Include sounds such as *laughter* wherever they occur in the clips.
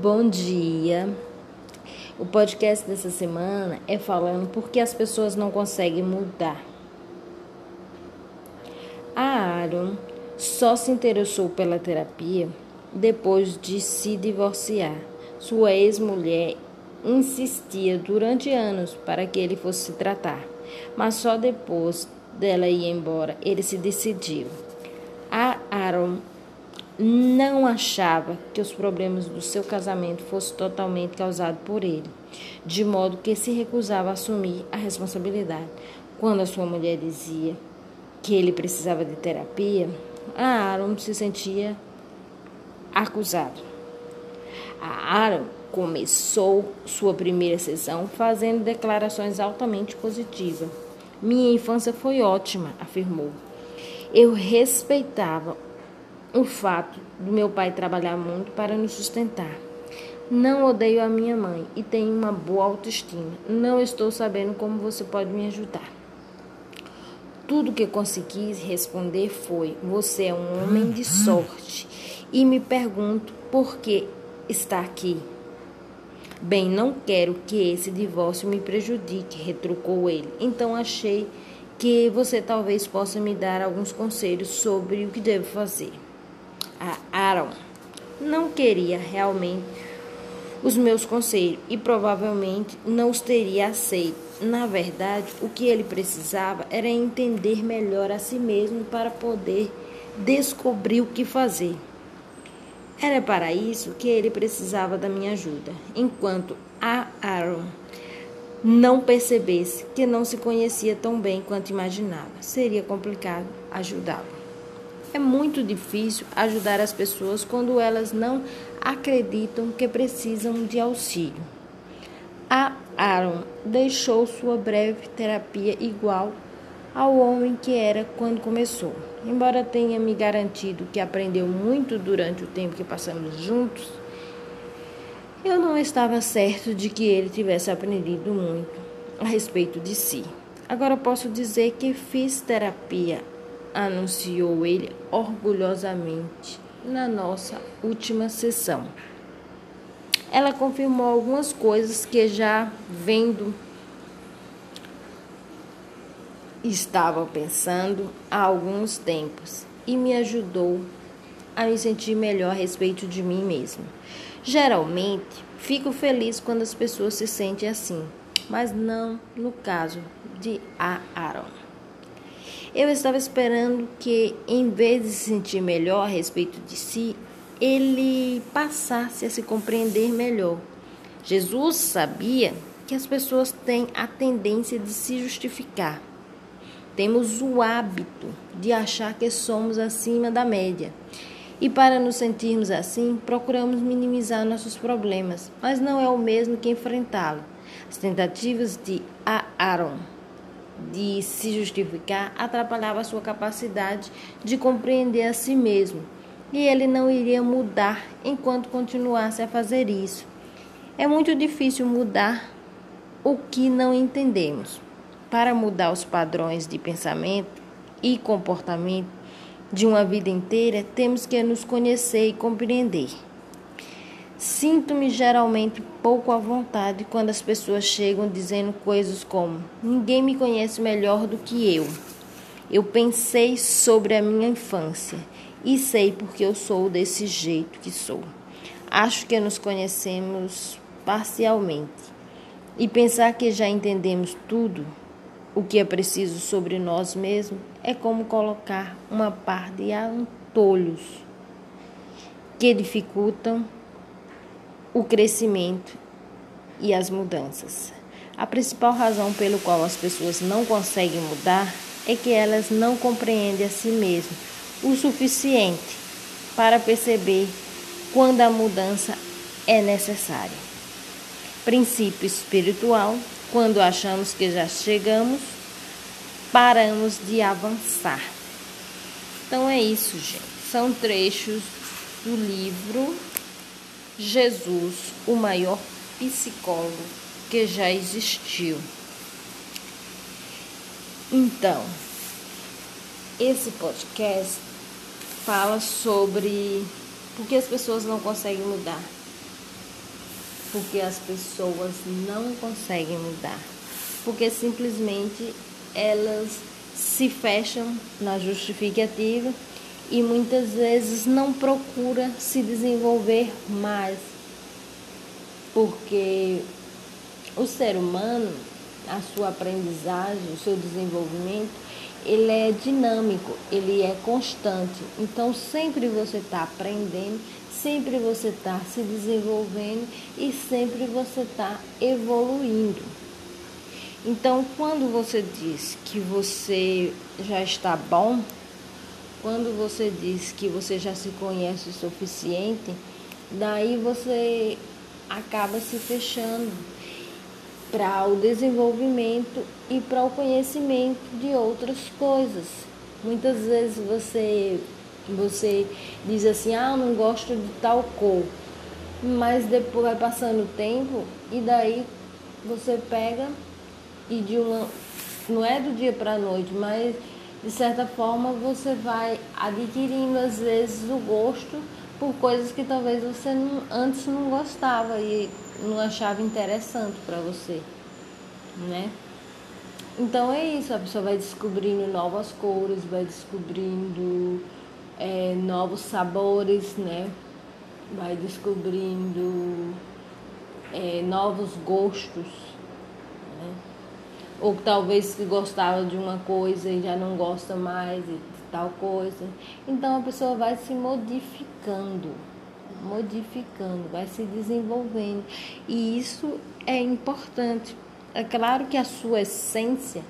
Bom dia. O podcast dessa semana é falando por que as pessoas não conseguem mudar. A Aaron só se interessou pela terapia depois de se divorciar. Sua ex-mulher insistia durante anos para que ele fosse se tratar, mas só depois dela ir embora ele se decidiu. A Aaron não achava que os problemas do seu casamento fossem totalmente causados por ele, de modo que se recusava a assumir a responsabilidade. Quando a sua mulher dizia que ele precisava de terapia, Aaron se sentia acusado. A Aaron começou sua primeira sessão fazendo declarações altamente positivas. Minha infância foi ótima, afirmou. Eu respeitava o fato do meu pai trabalhar muito para nos sustentar. Não odeio a minha mãe e tenho uma boa autoestima. Não estou sabendo como você pode me ajudar. Tudo que consegui responder foi: Você é um homem de sorte. E me pergunto por que está aqui. Bem, não quero que esse divórcio me prejudique, retrucou ele. Então achei que você talvez possa me dar alguns conselhos sobre o que devo fazer a Aaron não queria realmente os meus conselhos e provavelmente não os teria aceito. Na verdade, o que ele precisava era entender melhor a si mesmo para poder descobrir o que fazer. Era para isso que ele precisava da minha ajuda, enquanto a Aaron não percebesse que não se conhecia tão bem quanto imaginava. Seria complicado ajudá-lo. É muito difícil ajudar as pessoas quando elas não acreditam que precisam de auxílio. A Aaron deixou sua breve terapia igual ao homem que era quando começou. Embora tenha me garantido que aprendeu muito durante o tempo que passamos juntos, eu não estava certo de que ele tivesse aprendido muito a respeito de si. Agora posso dizer que fiz terapia anunciou ele orgulhosamente na nossa última sessão. Ela confirmou algumas coisas que já vendo estava pensando há alguns tempos e me ajudou a me sentir melhor a respeito de mim mesmo. Geralmente, fico feliz quando as pessoas se sentem assim, mas não no caso de Aaron. Eu estava esperando que, em vez de se sentir melhor a respeito de si, ele passasse a se compreender melhor. Jesus sabia que as pessoas têm a tendência de se justificar. Temos o hábito de achar que somos acima da média. E para nos sentirmos assim, procuramos minimizar nossos problemas, mas não é o mesmo que enfrentá-los. As tentativas de Aaron de se justificar atrapalhava sua capacidade de compreender a si mesmo, e ele não iria mudar enquanto continuasse a fazer isso. É muito difícil mudar o que não entendemos. Para mudar os padrões de pensamento e comportamento de uma vida inteira, temos que nos conhecer e compreender. Sinto-me geralmente pouco à vontade quando as pessoas chegam dizendo coisas como: Ninguém me conhece melhor do que eu. Eu pensei sobre a minha infância e sei porque eu sou desse jeito que sou. Acho que nos conhecemos parcialmente. E pensar que já entendemos tudo o que é preciso sobre nós mesmos é como colocar uma par de antolhos que dificultam o crescimento e as mudanças. A principal razão pelo qual as pessoas não conseguem mudar é que elas não compreendem a si mesmas o suficiente para perceber quando a mudança é necessária. Princípio espiritual: quando achamos que já chegamos, paramos de avançar. Então é isso, gente. São trechos do livro Jesus, o maior psicólogo que já existiu. Então, esse podcast fala sobre por que as pessoas não conseguem mudar. porque as pessoas não conseguem mudar, porque simplesmente elas se fecham na justificativa e muitas vezes não procura se desenvolver mais, porque o ser humano, a sua aprendizagem, o seu desenvolvimento, ele é dinâmico, ele é constante. Então sempre você está aprendendo, sempre você está se desenvolvendo e sempre você está evoluindo. Então quando você diz que você já está bom, quando você diz que você já se conhece o suficiente, daí você acaba se fechando para o desenvolvimento e para o conhecimento de outras coisas. Muitas vezes você você diz assim: "Ah, não gosto de tal cor". Mas depois vai passando o tempo e daí você pega e de uma não é do dia para a noite, mas de certa forma você vai adquirindo às vezes o gosto por coisas que talvez você não, antes não gostava e não achava interessante para você, né? Então é isso, a pessoa vai descobrindo novas cores, vai descobrindo é, novos sabores, né? Vai descobrindo é, novos gostos? Ou talvez que gostava de uma coisa e já não gosta mais de tal coisa. Então a pessoa vai se modificando modificando, vai se desenvolvendo. E isso é importante. É claro que a sua essência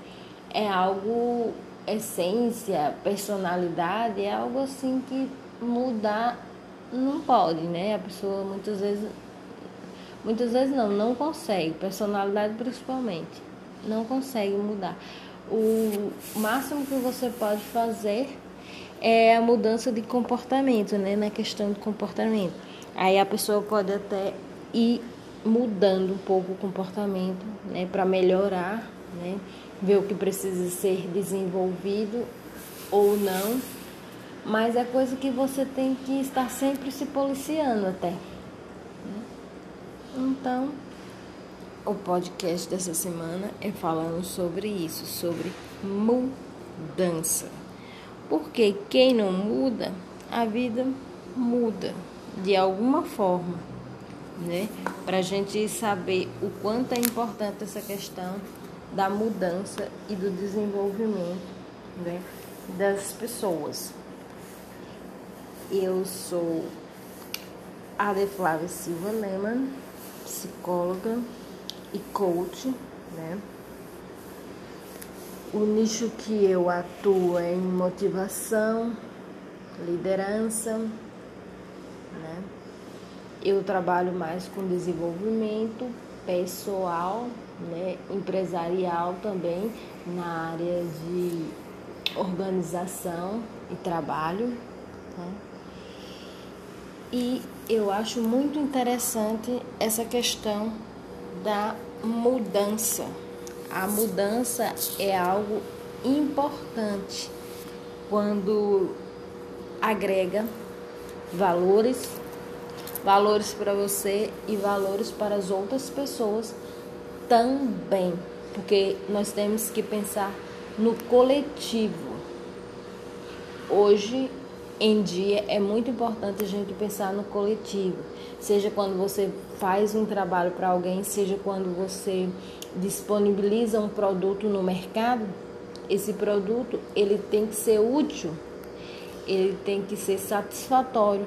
é algo, essência, personalidade, é algo assim que mudar não pode, né? A pessoa muitas vezes, muitas vezes não, não consegue, personalidade principalmente, não consegue mudar. O máximo que você pode fazer é a mudança de comportamento, né? Na questão de comportamento. Aí a pessoa pode até ir mudando um pouco o comportamento, né? Para melhorar, né? Ver o que precisa ser desenvolvido ou não. Mas é coisa que você tem que estar sempre se policiando até. Né? Então, o podcast dessa semana é falando sobre isso, sobre mudança. Porque quem não muda, a vida muda de alguma forma, né? Para a gente saber o quanto é importante essa questão da mudança e do desenvolvimento, né? Das pessoas. Eu sou Ade Flávia Silva Lehmann, psicóloga e coach, né? O nicho que eu atuo é em motivação, liderança, né? Eu trabalho mais com desenvolvimento pessoal, né? empresarial também, na área de organização e trabalho. Né? E eu acho muito interessante essa questão da mudança a mudança é algo importante quando agrega valores, valores para você e valores para as outras pessoas também, porque nós temos que pensar no coletivo. Hoje em dia é muito importante a gente pensar no coletivo, seja quando você faz um trabalho para alguém, seja quando você disponibiliza um produto no mercado, esse produto ele tem que ser útil, ele tem que ser satisfatório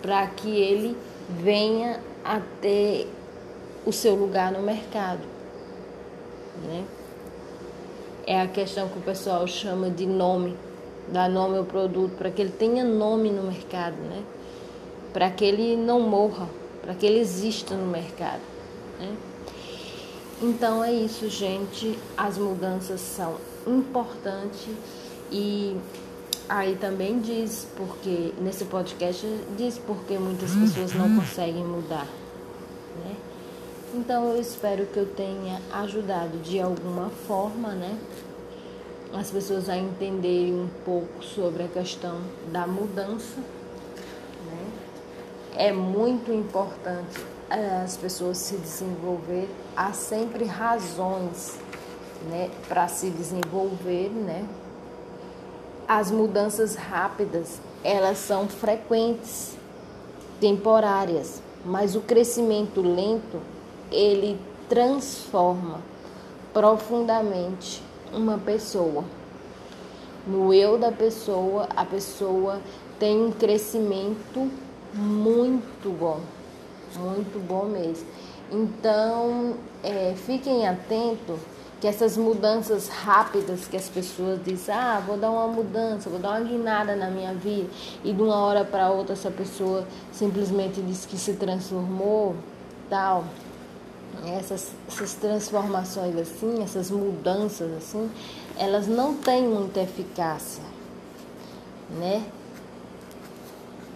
para que ele venha a ter o seu lugar no mercado, né? É a questão que o pessoal chama de nome, dar nome ao produto, para que ele tenha nome no mercado, né? Para que ele não morra, para que ele exista no mercado, né? Então é isso, gente. As mudanças são importantes e aí também diz porque nesse podcast diz porque muitas pessoas não *clears throat* conseguem mudar, né? Então eu espero que eu tenha ajudado de alguma forma, né? As pessoas a entenderem um pouco sobre a questão da mudança, né? É muito importante as pessoas se desenvolver, há sempre razões né, para se desenvolver, né? As mudanças rápidas, elas são frequentes, temporárias, mas o crescimento lento, ele transforma profundamente uma pessoa. No eu da pessoa, a pessoa tem um crescimento muito bom, muito bom mesmo. Então, é, fiquem atentos que essas mudanças rápidas que as pessoas dizem, ah, vou dar uma mudança, vou dar uma guinada na minha vida, e de uma hora para outra essa pessoa simplesmente diz que se transformou, tal. Essas, essas transformações assim, essas mudanças assim, elas não têm muita eficácia, né?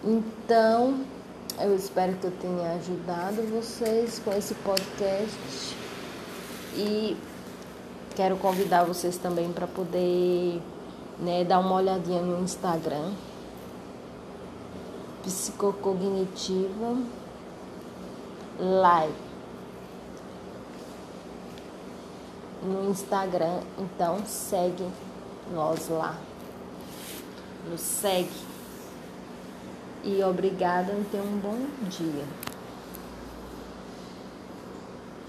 Então, eu espero que eu tenha ajudado vocês com esse podcast e quero convidar vocês também para poder né, dar uma olhadinha no Instagram psicocognitiva live no Instagram então segue nós lá. Nos segue. E obrigada e tenha um bom dia